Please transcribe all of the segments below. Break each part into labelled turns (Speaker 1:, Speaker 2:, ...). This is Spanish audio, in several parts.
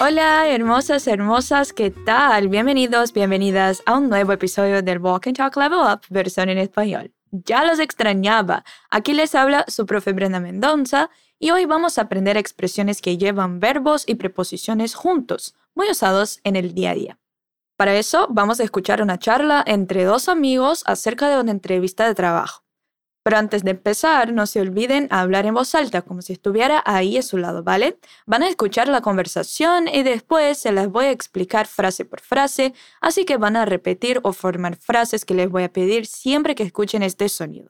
Speaker 1: Hola, hermosas, hermosas, ¿qué tal? Bienvenidos, bienvenidas a un nuevo episodio del Walk and Talk Level Up, versión en español. Ya los extrañaba. Aquí les habla su profe Brenda Mendoza y hoy vamos a aprender expresiones que llevan verbos y preposiciones juntos, muy usados en el día a día. Para eso vamos a escuchar una charla entre dos amigos acerca de una entrevista de trabajo. Pero antes de empezar, no se olviden hablar en voz alta, como si estuviera ahí a su lado, ¿vale? Van a escuchar la conversación y después se las voy a explicar frase por frase, así que van a repetir o formar frases que les voy a pedir siempre que escuchen este sonido.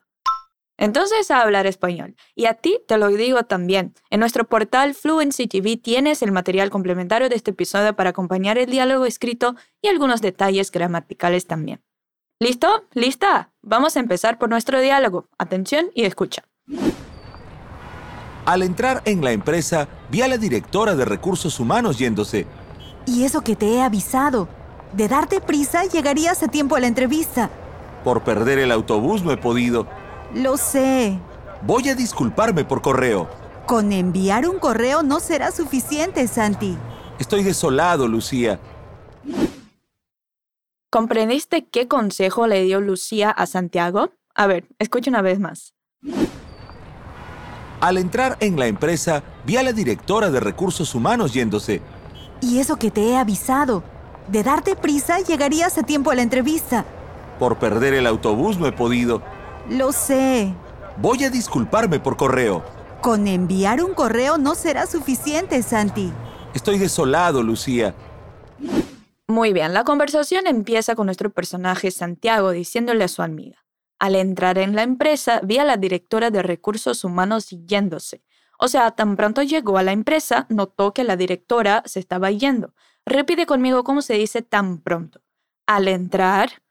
Speaker 1: Entonces a hablar español. Y a ti te lo digo también. En nuestro portal Fluency TV tienes el material complementario de este episodio para acompañar el diálogo escrito y algunos detalles gramaticales también. ¿Listo? ¿Lista? Vamos a empezar por nuestro diálogo. Atención y escucha.
Speaker 2: Al entrar en la empresa, vi a la directora de recursos humanos yéndose.
Speaker 3: Y eso que te he avisado. De darte prisa llegarías a tiempo a la entrevista.
Speaker 2: Por perder el autobús no he podido.
Speaker 3: Lo sé.
Speaker 2: Voy a disculparme por correo.
Speaker 3: Con enviar un correo no será suficiente, Santi.
Speaker 2: Estoy desolado, Lucía.
Speaker 1: ¿Comprendiste qué consejo le dio Lucía a Santiago? A ver, escucha una vez más.
Speaker 2: Al entrar en la empresa, vi a la directora de recursos humanos yéndose.
Speaker 3: Y eso que te he avisado. De darte prisa llegarías a tiempo a la entrevista.
Speaker 2: Por perder el autobús no he podido.
Speaker 3: Lo sé.
Speaker 2: Voy a disculparme por correo.
Speaker 3: Con enviar un correo no será suficiente, Santi.
Speaker 2: Estoy desolado, Lucía.
Speaker 1: Muy bien, la conversación empieza con nuestro personaje Santiago diciéndole a su amiga. Al entrar en la empresa, vi a la directora de recursos humanos yéndose. O sea, tan pronto llegó a la empresa, notó que la directora se estaba yendo. Repite conmigo cómo se dice tan pronto. Al entrar,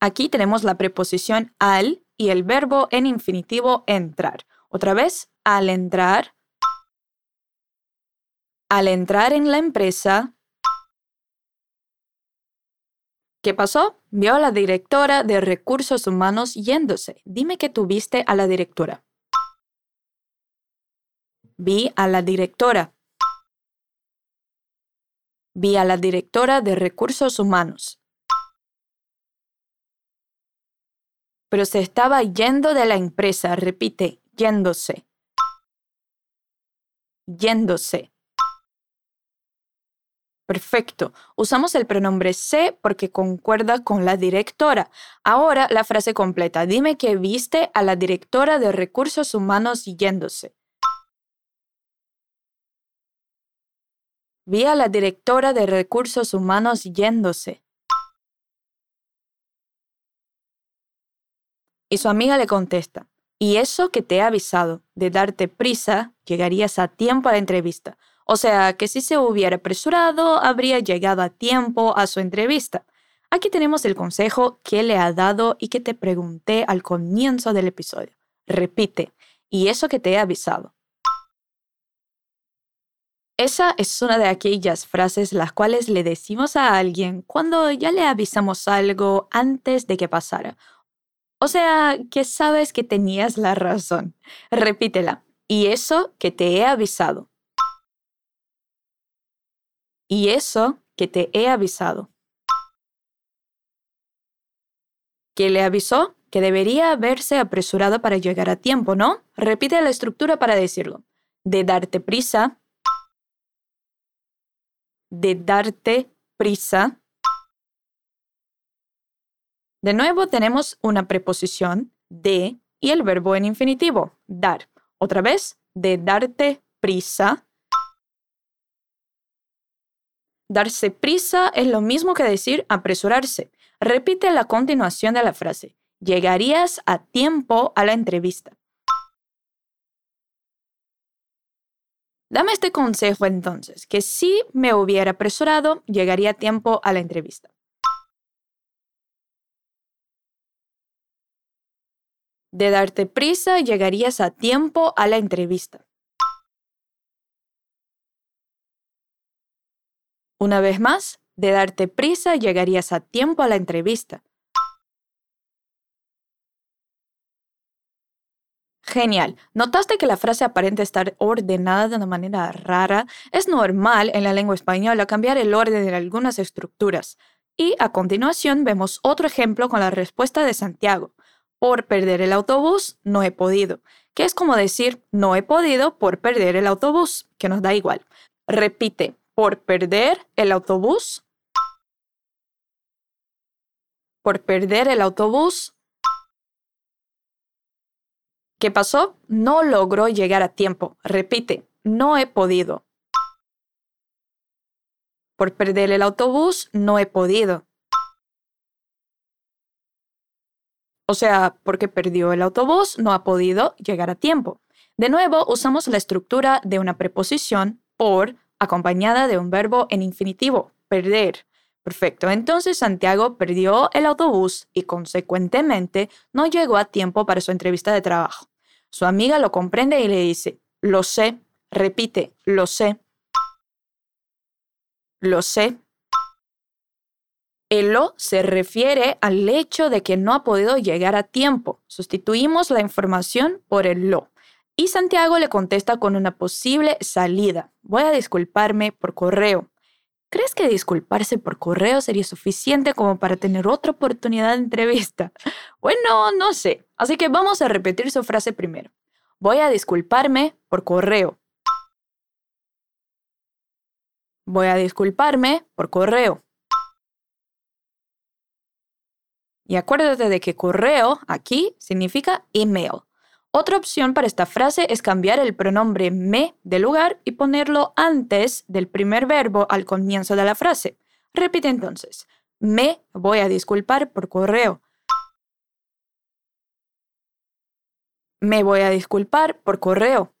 Speaker 1: Aquí tenemos la preposición al y el verbo en infinitivo entrar. Otra vez, al entrar. Al entrar en la empresa. ¿Qué pasó? Vio a la directora de recursos humanos yéndose. Dime que tuviste a la directora. Vi a la directora. Vi a la directora de recursos humanos. pero se estaba yendo de la empresa, repite, yéndose. Yéndose. Perfecto. Usamos el pronombre se porque concuerda con la directora. Ahora la frase completa. Dime que viste a la directora de recursos humanos yéndose. Vi a la directora de recursos humanos yéndose. Y su amiga le contesta, y eso que te he avisado, de darte prisa, llegarías a tiempo a la entrevista. O sea, que si se hubiera apresurado, habría llegado a tiempo a su entrevista. Aquí tenemos el consejo que le ha dado y que te pregunté al comienzo del episodio. Repite, y eso que te he avisado. Esa es una de aquellas frases las cuales le decimos a alguien cuando ya le avisamos algo antes de que pasara o sea, que sabes que tenías la razón. Repítela. Y eso que te he avisado. Y eso que te he avisado. ¿Qué le avisó? Que debería haberse apresurado para llegar a tiempo, ¿no? Repite la estructura para decirlo. De darte prisa. De darte prisa. De nuevo tenemos una preposición de y el verbo en infinitivo, dar. Otra vez, de darte prisa. Darse prisa es lo mismo que decir apresurarse. Repite la continuación de la frase. Llegarías a tiempo a la entrevista. Dame este consejo entonces, que si me hubiera apresurado, llegaría a tiempo a la entrevista. De darte prisa, llegarías a tiempo a la entrevista. Una vez más, de darte prisa, llegarías a tiempo a la entrevista. Genial. ¿Notaste que la frase aparente estar ordenada de una manera rara? Es normal en la lengua española cambiar el orden de algunas estructuras. Y a continuación vemos otro ejemplo con la respuesta de Santiago. Por perder el autobús, no he podido. Que es como decir, no he podido por perder el autobús, que nos da igual. Repite, por perder el autobús. Por perder el autobús, ¿Qué pasó? No logró llegar a tiempo. Repite, no he podido. Por perder el autobús, no he podido. O sea, porque perdió el autobús, no ha podido llegar a tiempo. De nuevo, usamos la estructura de una preposición por acompañada de un verbo en infinitivo, perder. Perfecto, entonces Santiago perdió el autobús y consecuentemente no llegó a tiempo para su entrevista de trabajo. Su amiga lo comprende y le dice, lo sé, repite, lo sé. Lo sé. El lo se refiere al hecho de que no ha podido llegar a tiempo. Sustituimos la información por el lo. Y Santiago le contesta con una posible salida. Voy a disculparme por correo. ¿Crees que disculparse por correo sería suficiente como para tener otra oportunidad de entrevista? Bueno, no sé. Así que vamos a repetir su frase primero. Voy a disculparme por correo. Voy a disculparme por correo. Y acuérdate de que correo aquí significa email. Otra opción para esta frase es cambiar el pronombre me de lugar y ponerlo antes del primer verbo al comienzo de la frase. Repite entonces. Me voy a disculpar por correo. Me voy a disculpar por correo.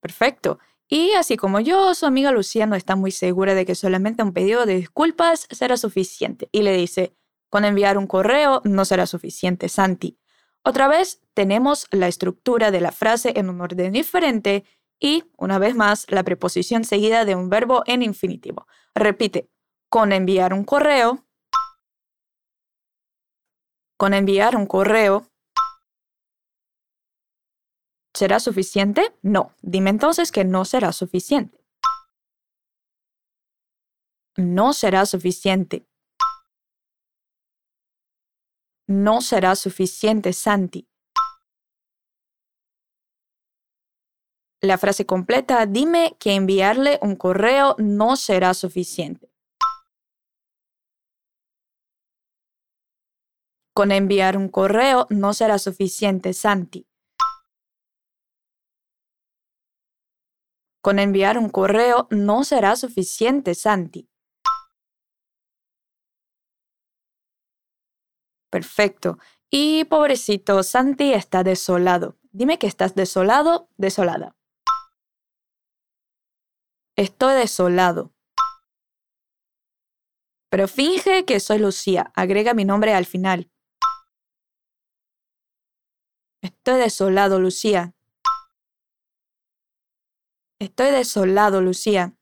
Speaker 1: Perfecto. Y así como yo, su amiga Lucía no está muy segura de que solamente un pedido de disculpas será suficiente y le dice, con enviar un correo no será suficiente, Santi. Otra vez tenemos la estructura de la frase en un orden diferente y, una vez más, la preposición seguida de un verbo en infinitivo. Repite, con enviar un correo, con enviar un correo. ¿Será suficiente? No. Dime entonces que no será suficiente. No será suficiente. No será suficiente, Santi. La frase completa, dime que enviarle un correo no será suficiente. Con enviar un correo no será suficiente, Santi. Con enviar un correo no será suficiente, Santi. Perfecto. Y pobrecito, Santi está desolado. Dime que estás desolado, desolada. Estoy desolado. Pero finge que soy Lucía. Agrega mi nombre al final. Estoy desolado, Lucía. Estoy desolado, Lucía.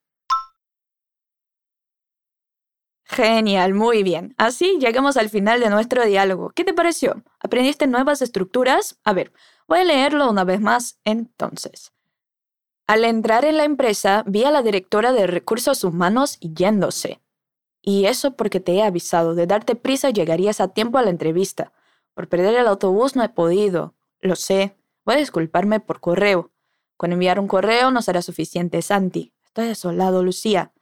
Speaker 1: Genial, muy bien. Así llegamos al final de nuestro diálogo. ¿Qué te pareció? ¿Aprendiste nuevas estructuras? A ver, voy a leerlo una vez más entonces. Al entrar en la empresa, vi a la directora de recursos humanos yéndose. Y eso porque te he avisado, de darte prisa llegarías a tiempo a la entrevista. Por perder el autobús no he podido. Lo sé. Voy a disculparme por correo. Con enviar un correo no será suficiente, Santi. Estoy desolado, Lucía.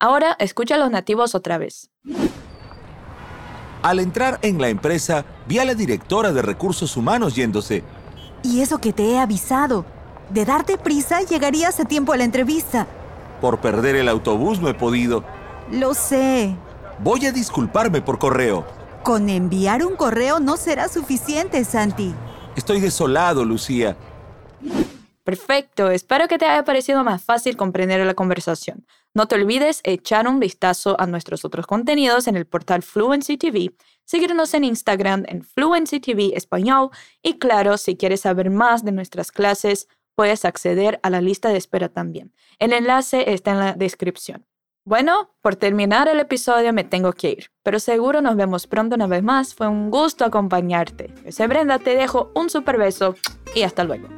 Speaker 1: Ahora escucha a los nativos otra vez.
Speaker 2: Al entrar en la empresa, vi a la directora de recursos humanos yéndose.
Speaker 3: Y eso que te he avisado. De darte prisa llegarías a tiempo a la entrevista.
Speaker 2: Por perder el autobús no he podido.
Speaker 3: Lo sé.
Speaker 2: Voy a disculparme por correo.
Speaker 3: Con enviar un correo no será suficiente, Santi.
Speaker 2: Estoy desolado, Lucía.
Speaker 1: Perfecto, espero que te haya parecido más fácil comprender la conversación. No te olvides echar un vistazo a nuestros otros contenidos en el portal Fluency TV, seguirnos en Instagram en Fluency TV Español y claro, si quieres saber más de nuestras clases, puedes acceder a la lista de espera también. El enlace está en la descripción. Bueno, por terminar el episodio me tengo que ir, pero seguro nos vemos pronto una vez más. Fue un gusto acompañarte. Yo soy Brenda, te dejo un super beso y hasta luego.